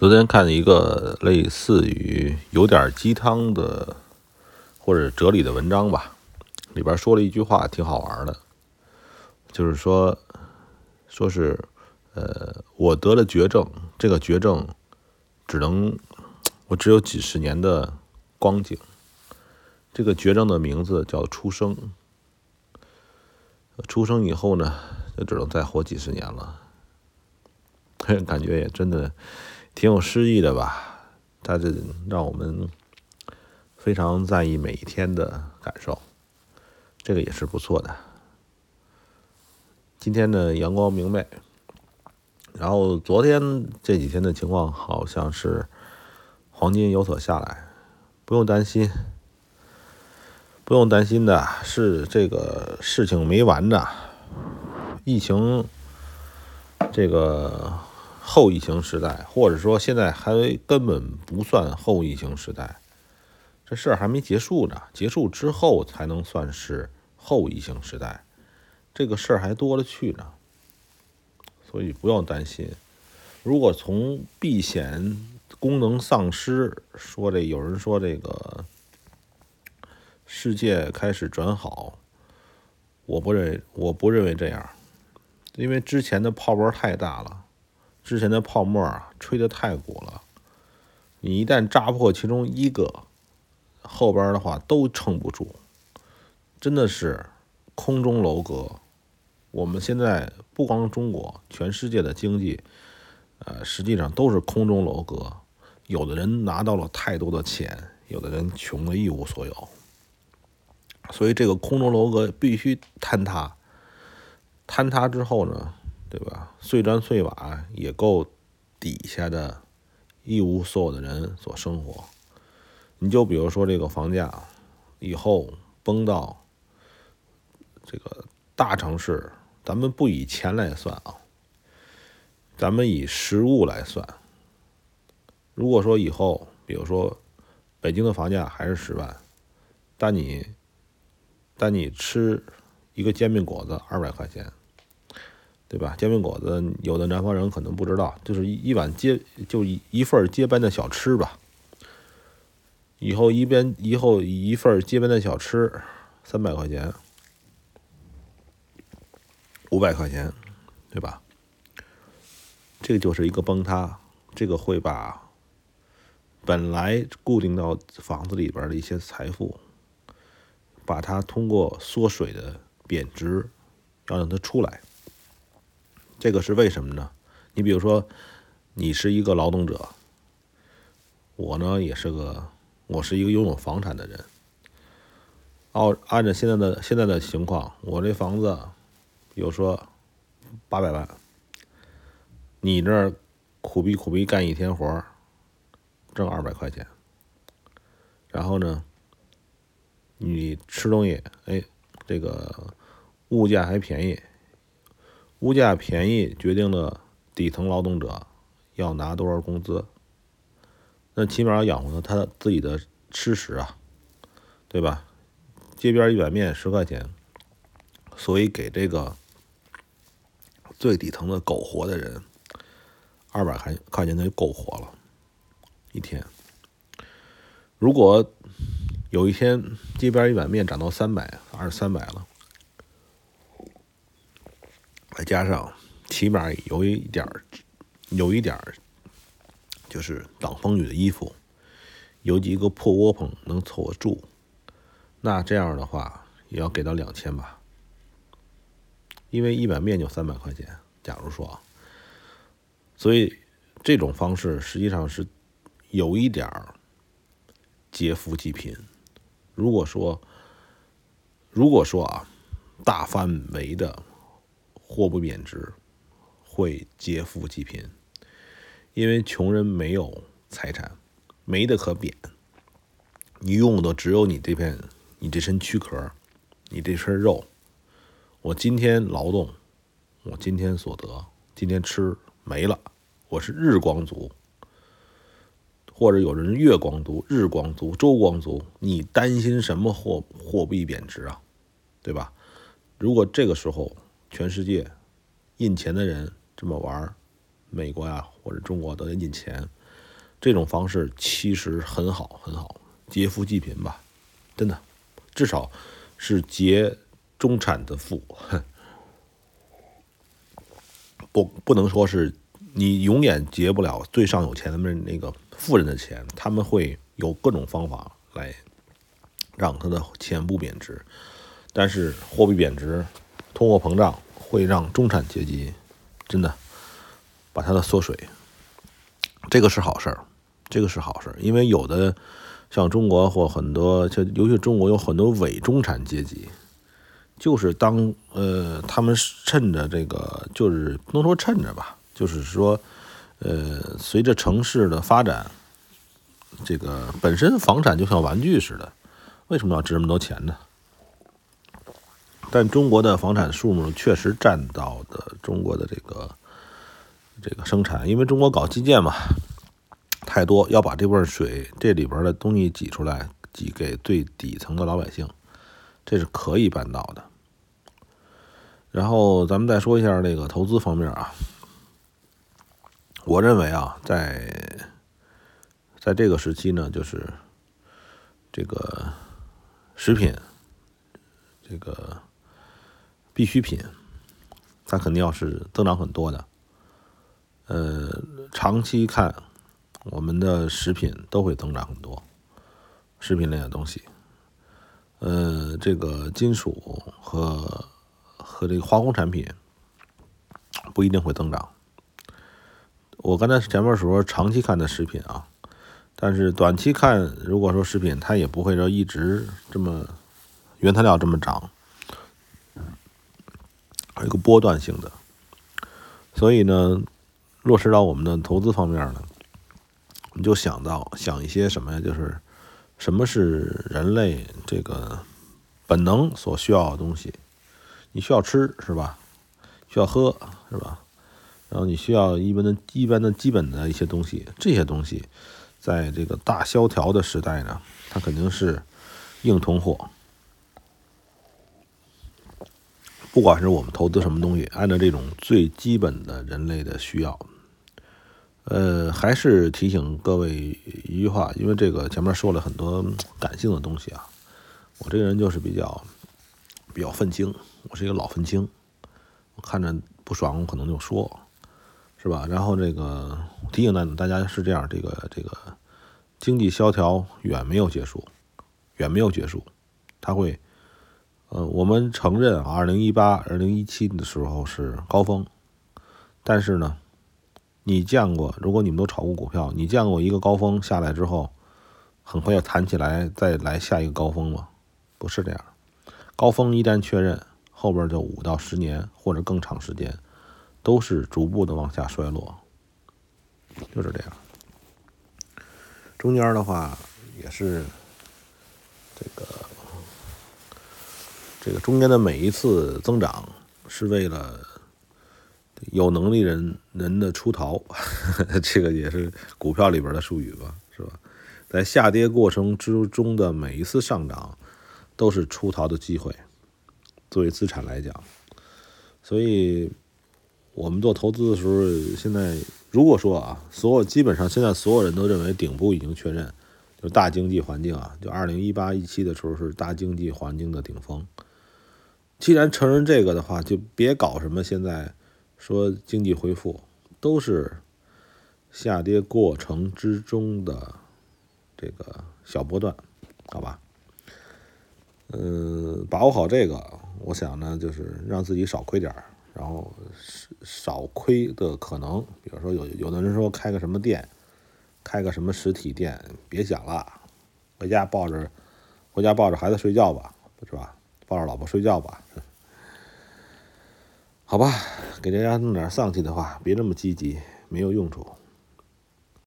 昨天看了一个类似于有点鸡汤的或者哲理的文章吧，里边说了一句话挺好玩的，就是说，说是，呃，我得了绝症，这个绝症只能我只有几十年的光景，这个绝症的名字叫出生，出生以后呢，就只能再活几十年了，感觉也真的。挺有诗意的吧？它这让我们非常在意每一天的感受，这个也是不错的。今天呢，阳光明媚，然后昨天这几天的情况好像是黄金有所下来，不用担心，不用担心的是这个事情没完的，疫情这个。后疫情时代，或者说现在还根本不算后疫情时代，这事儿还没结束呢。结束之后才能算是后疫情时代，这个事儿还多了去呢。所以不用担心。如果从避险功能丧失说，这有人说这个世界开始转好，我不认，我不认为这样，因为之前的泡沫太大了。之前的泡沫啊，吹得太鼓了。你一旦扎破其中一个，后边的话都撑不住，真的是空中楼阁。我们现在不光中国，全世界的经济，呃，实际上都是空中楼阁。有的人拿到了太多的钱，有的人穷的一无所有。所以这个空中楼阁必须坍塌。坍塌之后呢？对吧？碎砖碎瓦也够底下的一无所有的人所生活。你就比如说这个房价，以后崩到这个大城市，咱们不以钱来算啊，咱们以实物来算。如果说以后，比如说北京的房价还是十万，但你但你吃一个煎饼果子二百块钱。对吧？煎饼果子，有的南方人可能不知道，就是一碗接，就一一份街边的小吃吧。以后一边以后一份街边的小吃，三百块钱，五百块钱，对吧？这个就是一个崩塌，这个会把本来固定到房子里边的一些财富，把它通过缩水的贬值，要让它出来。这个是为什么呢？你比如说，你是一个劳动者，我呢也是个，我是一个拥有房产的人。按按照现在的现在的情况，我这房子，比如说八百万，你这儿苦逼苦逼干一天活挣二百块钱，然后呢，你吃东西，哎，这个物价还便宜。物价便宜决定了底层劳动者要拿多少工资，那起码要养活他他自己的吃食啊，对吧？街边一碗面十块钱，所以给这个最底层的苟活的人二百块块钱他就够活了，一天。如果有一天街边一碗面涨到三百、二三百了。再加上，起码有一点儿，有一点儿，就是挡风雨的衣服，有几个破窝棚能凑合住，那这样的话也要给到两千吧，因为一碗面就三百块钱。假如说，所以这种方式实际上是有一点儿劫富济贫。如果说，如果说啊，大范围的。货不贬值，会劫富济贫，因为穷人没有财产，没得可贬，你用的只有你这片，你这身躯壳，你这身肉。我今天劳动，我今天所得，今天吃没了，我是日光族，或者有人月光族、日光族、周光族，你担心什么货货币贬值啊？对吧？如果这个时候。全世界印钱的人这么玩美国呀或者中国都在印钱，这种方式其实很好很好，劫富济贫吧，真的，至少是劫中产的富，不不能说是你永远劫不了最上有钱的那那个富人的钱，他们会有各种方法来让他的钱不贬值，但是货币贬值、通货膨胀会让中产阶级真的把它的缩水，这个是好事儿。这个是好事儿，因为有的像中国或很多，就尤其中国有很多伪中产阶级，就是当呃他们趁着这个，就是不能说趁着吧，就是说呃随着城市的发展，这个本身房产就像玩具似的，为什么要值这么多钱呢？但中国的房产数目确实占到的中国的这个这个生产，因为中国搞基建嘛。太多要把这份水这里边的东西挤出来，挤给最底层的老百姓，这是可以办到的。然后咱们再说一下那个投资方面啊，我认为啊，在在这个时期呢，就是这个食品，这个必需品，它肯定要是增长很多的。呃，长期看。我们的食品都会增长很多，食品类的东西，呃，这个金属和和这个化工产品不一定会增长。我刚才前面说长期看的食品啊，但是短期看，如果说食品它也不会说一直这么原材料这么涨，有一个波段性的。所以呢，落实到我们的投资方面呢。你就想到想一些什么呀？就是什么是人类这个本能所需要的东西？你需要吃是吧？需要喝是吧？然后你需要一般的、一般的基本的一些东西，这些东西在这个大萧条的时代呢，它肯定是硬通货。不管是我们投资什么东西，按照这种最基本的人类的需要。呃，还是提醒各位一句话，因为这个前面说了很多感性的东西啊。我这个人就是比较比较愤青，我是一个老愤青，我看着不爽，我可能就说，是吧？然后这个提醒大大家是这样，这个这个经济萧条远没有结束，远没有结束，它会，呃，我们承认啊，二零一八、二零一七的时候是高峰，但是呢。你见过？如果你们都炒过股票，你见过一个高峰下来之后，很快要弹起来，再来下一个高峰吗？不是这样。高峰一旦确认，后边就五到十年或者更长时间，都是逐步的往下衰落，就是这样。中间的话也是这个这个中间的每一次增长是为了。有能力人人的出逃，这个也是股票里边的术语吧，是吧？在下跌过程之中的每一次上涨，都是出逃的机会。作为资产来讲，所以我们做投资的时候，现在如果说啊，所有基本上现在所有人都认为顶部已经确认，就大经济环境啊，就二零一八一七的时候是大经济环境的顶峰。既然承认这个的话，就别搞什么现在。说经济恢复都是下跌过程之中的这个小波段，好吧？嗯，把握好这个，我想呢，就是让自己少亏点儿，然后少亏的可能。比如说，有有的人说开个什么店，开个什么实体店，别想了，回家抱着回家抱着孩子睡觉吧，是吧？抱着老婆睡觉吧。好吧，给大家弄点丧气的话，别这么积极，没有用处。